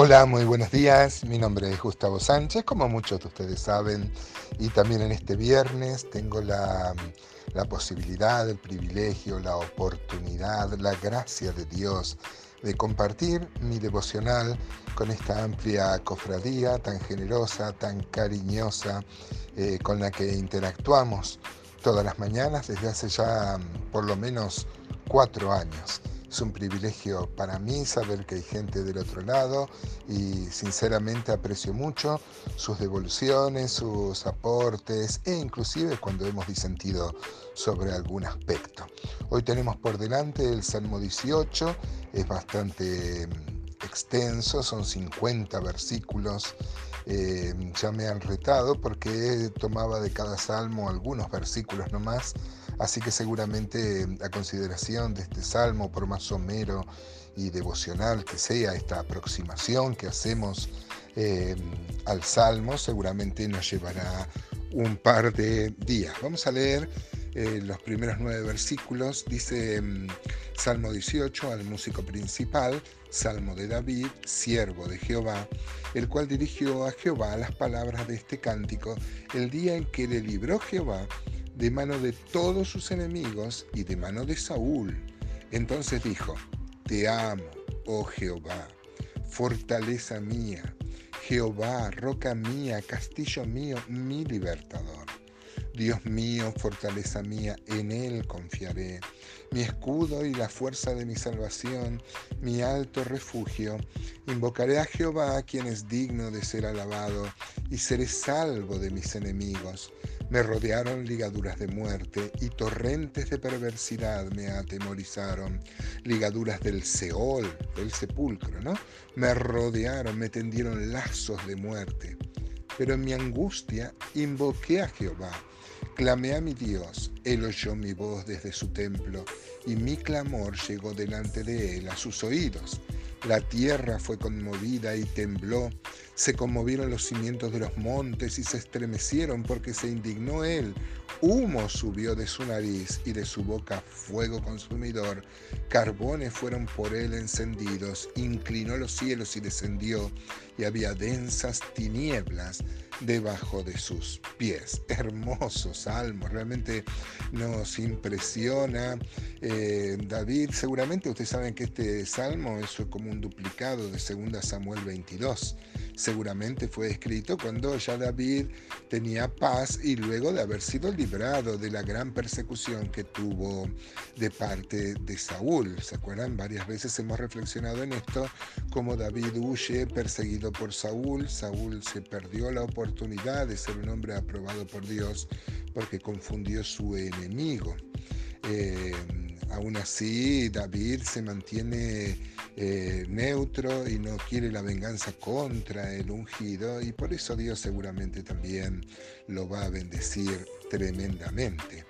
Hola, muy buenos días. Mi nombre es Gustavo Sánchez, como muchos de ustedes saben, y también en este viernes tengo la, la, posibilidad, el privilegio, la oportunidad, la gracia de Dios de compartir mi devocional con esta amplia cofradía tan generosa, tan cariñosa, eh, con la que interactuamos todas las mañanas desde hace ya mm, por lo menos cuatro años. Es un privilegio para mí saber que hay gente del otro lado y sinceramente aprecio mucho sus devoluciones, sus aportes e inclusive cuando hemos disentido sobre algún aspecto. Hoy tenemos por delante el Salmo 18, es bastante mm, extenso, son 50 versículos. Eh, ya me han retado porque tomaba de cada salmo algunos versículos nomás Así que seguramente a consideración de este salmo, por más somero y devocional que sea esta aproximación que hacemos eh, al salmo, seguramente nos llevará un par de días. Vamos a leer eh, los primeros nueve versículos. Dice mm, Salmo 18 al músico principal, Salmo de David, siervo de Jehová, el cual dirigió a Jehová las palabras de este cántico el día en que le libró Jehová de mano de todos sus enemigos y de mano de Saúl. Entonces dijo, Te amo, oh Jehová, fortaleza mía, Jehová, roca mía, castillo mío, mi libertador. Dios mío, fortaleza mía, en Él confiaré, mi escudo y la fuerza de mi salvación, mi alto refugio. Invocaré a Jehová, quien es digno de ser alabado, y seré salvo de mis enemigos. Me rodearon ligaduras de muerte y torrentes de perversidad me atemorizaron. Ligaduras del Seol, del sepulcro, ¿no? Me rodearon, me tendieron lazos de muerte. Pero en mi angustia invoqué a Jehová. Clamé a mi Dios, Él oyó mi voz desde su templo, y mi clamor llegó delante de Él a sus oídos. La tierra fue conmovida y tembló, se conmovieron los cimientos de los montes y se estremecieron porque se indignó él. Humo subió de su nariz y de su boca fuego consumidor. Carbones fueron por él encendidos. Inclinó los cielos y descendió, y había densas tinieblas debajo de sus pies. Hermoso salmo, realmente nos impresiona. Eh, David, seguramente ustedes saben que este salmo es como un duplicado de 2 Samuel 22 seguramente fue escrito cuando ya David tenía paz y luego de haber sido librado de la gran persecución que tuvo de parte de Saúl. ¿Se acuerdan? Varias veces hemos reflexionado en esto, como David huye perseguido por Saúl. Saúl se perdió la oportunidad de ser un hombre aprobado por Dios porque confundió su enemigo. Eh, aún así, David se mantiene eh, neutro y no quiere la venganza contra el ungido y por eso Dios seguramente también lo va a bendecir tremendamente.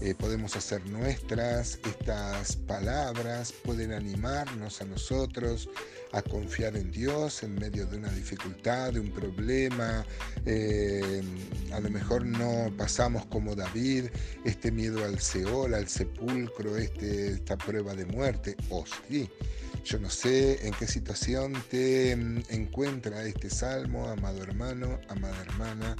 Eh, podemos hacer nuestras estas palabras, pueden animarnos a nosotros a confiar en Dios en medio de una dificultad, de un problema. Eh, a lo mejor no pasamos como David este miedo al Seol, al sepulcro, este, esta prueba de muerte, o sí yo no sé en qué situación te mm, encuentra este salmo, amado hermano, amada hermana,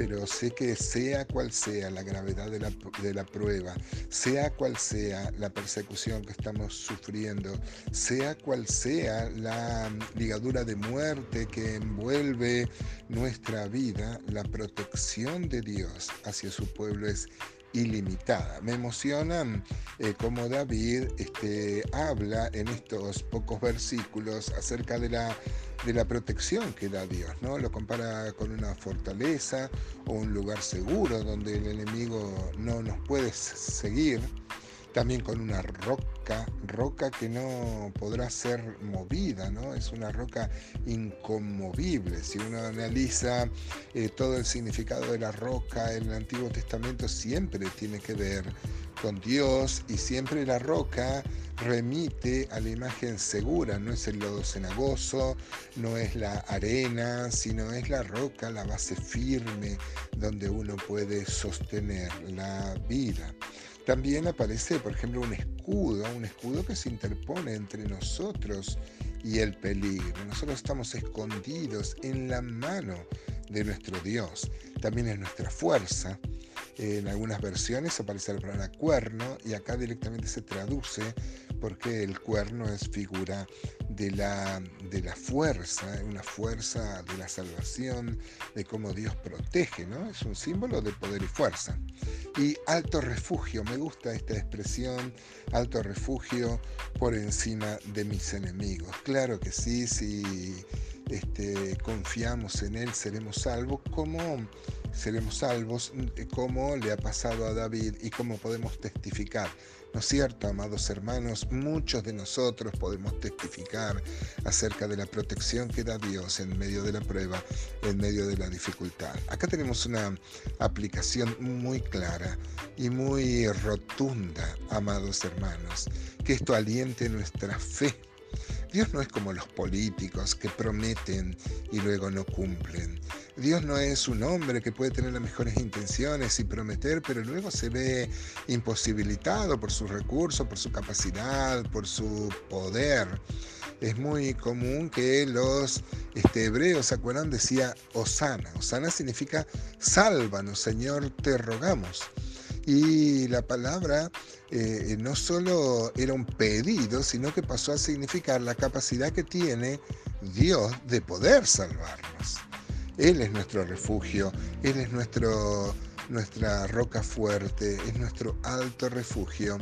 pero sé que sea cual sea la gravedad de la, de la, prueba, sea cual sea la persecución que estamos sufriendo, sea cual sea la mm, ligadura de muerte que envuelve nuestra vida, la protección de Dios hacia su pueblo es ilimitada. Me emociona eh, como David este, habla en estos pocos versículos acerca de la, de la protección que da Dios, ¿no? Lo compara con una fortaleza o un lugar seguro donde el enemigo no nos puede seguir también con una roca, roca que no podrá ser movida, ¿no? Es una roca inconmovible. Si uno analiza eh, todo el significado de la roca en el Antiguo Testamento, siempre tiene que ver con Dios y siempre la roca remite a la imagen segura, no es el lodo cenagoso, no es la arena, sino es la roca, la base firme donde uno puede sostener la vida. También aparece, por ejemplo, un escudo, un escudo que se interpone entre nosotros y el peligro. Nosotros estamos escondidos en la mano de nuestro Dios. También es nuestra fuerza. En algunas versiones aparece la palabra cuerno y acá directamente se traduce porque el cuerno es figura de la, de la fuerza, una fuerza de la salvación, de cómo Dios protege, ¿no? Es un símbolo de poder y fuerza. Y alto refugio, me gusta esta expresión, alto refugio por encima de mis enemigos. Claro que sí, si este, confiamos en Él seremos salvos, como seremos salvos, como le ha pasado a David y como podemos testificar ¿No es cierto, amados hermanos? Muchos de nosotros podemos testificar acerca de la protección que da Dios en medio de la prueba, en medio de la dificultad. Acá tenemos una aplicación muy clara y muy rotunda, amados hermanos, que esto aliente nuestra fe Dios no es como los políticos que prometen y luego no cumplen. Dios no es un hombre que puede tener las mejores intenciones y prometer, pero luego se ve imposibilitado por sus recursos, por su capacidad, por su poder. Es muy común que los este, hebreos, ¿se acuerdan? Decía Osana. Osana significa sálvanos, Señor, te rogamos. Y la palabra eh, no solo era un pedido, sino que pasó a significar la capacidad que tiene Dios de poder salvarnos. Él es nuestro refugio, Él es nuestro, nuestra roca fuerte, es nuestro alto refugio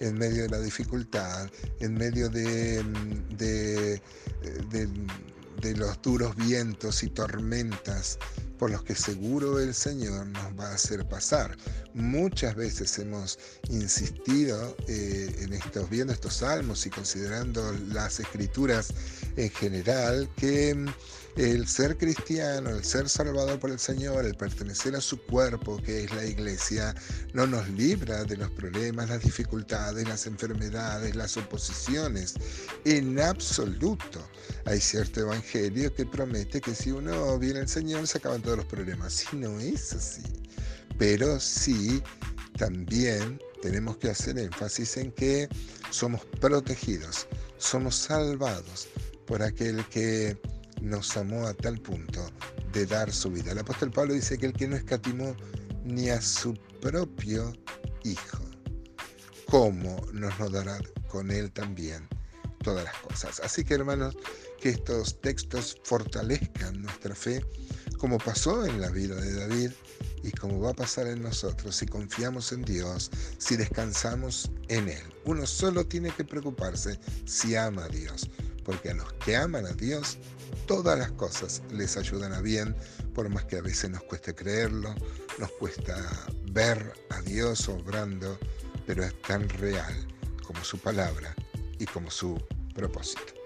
en medio de la dificultad, en medio de, los duros vientos y tormentas por los que seguro el Señor nos va a hacer pasar. Muchas veces hemos insistido eh, en estos, viendo estos salmos y considerando las escrituras en general, que el ser cristiano, el ser salvado por el Señor, el pertenecer a su cuerpo, que es la iglesia, no nos libra de los problemas, las dificultades, las enfermedades, las oposiciones. En absoluto. Hay cierto evangelio que promete que si uno viene al Señor se acaban todos los problemas. Y no es así. Pero sí, también tenemos que hacer énfasis en que somos protegidos, somos salvados por aquel que nos amó a tal punto de dar su vida. El apóstol Pablo dice que el que no escatimó ni a su propio Hijo, ¿cómo nos lo dará con él también todas las cosas? Así que hermanos, que estos textos fortalezcan nuestra fe, como pasó en la vida de David y como va a pasar en nosotros si confiamos en Dios, si descansamos en Él. Uno solo tiene que preocuparse si ama a Dios, porque a los que aman a Dios, todas las cosas les ayudan a bien, por más que a veces nos cueste creerlo, nos cuesta ver a Dios obrando, pero es tan real como su palabra y como su propósito.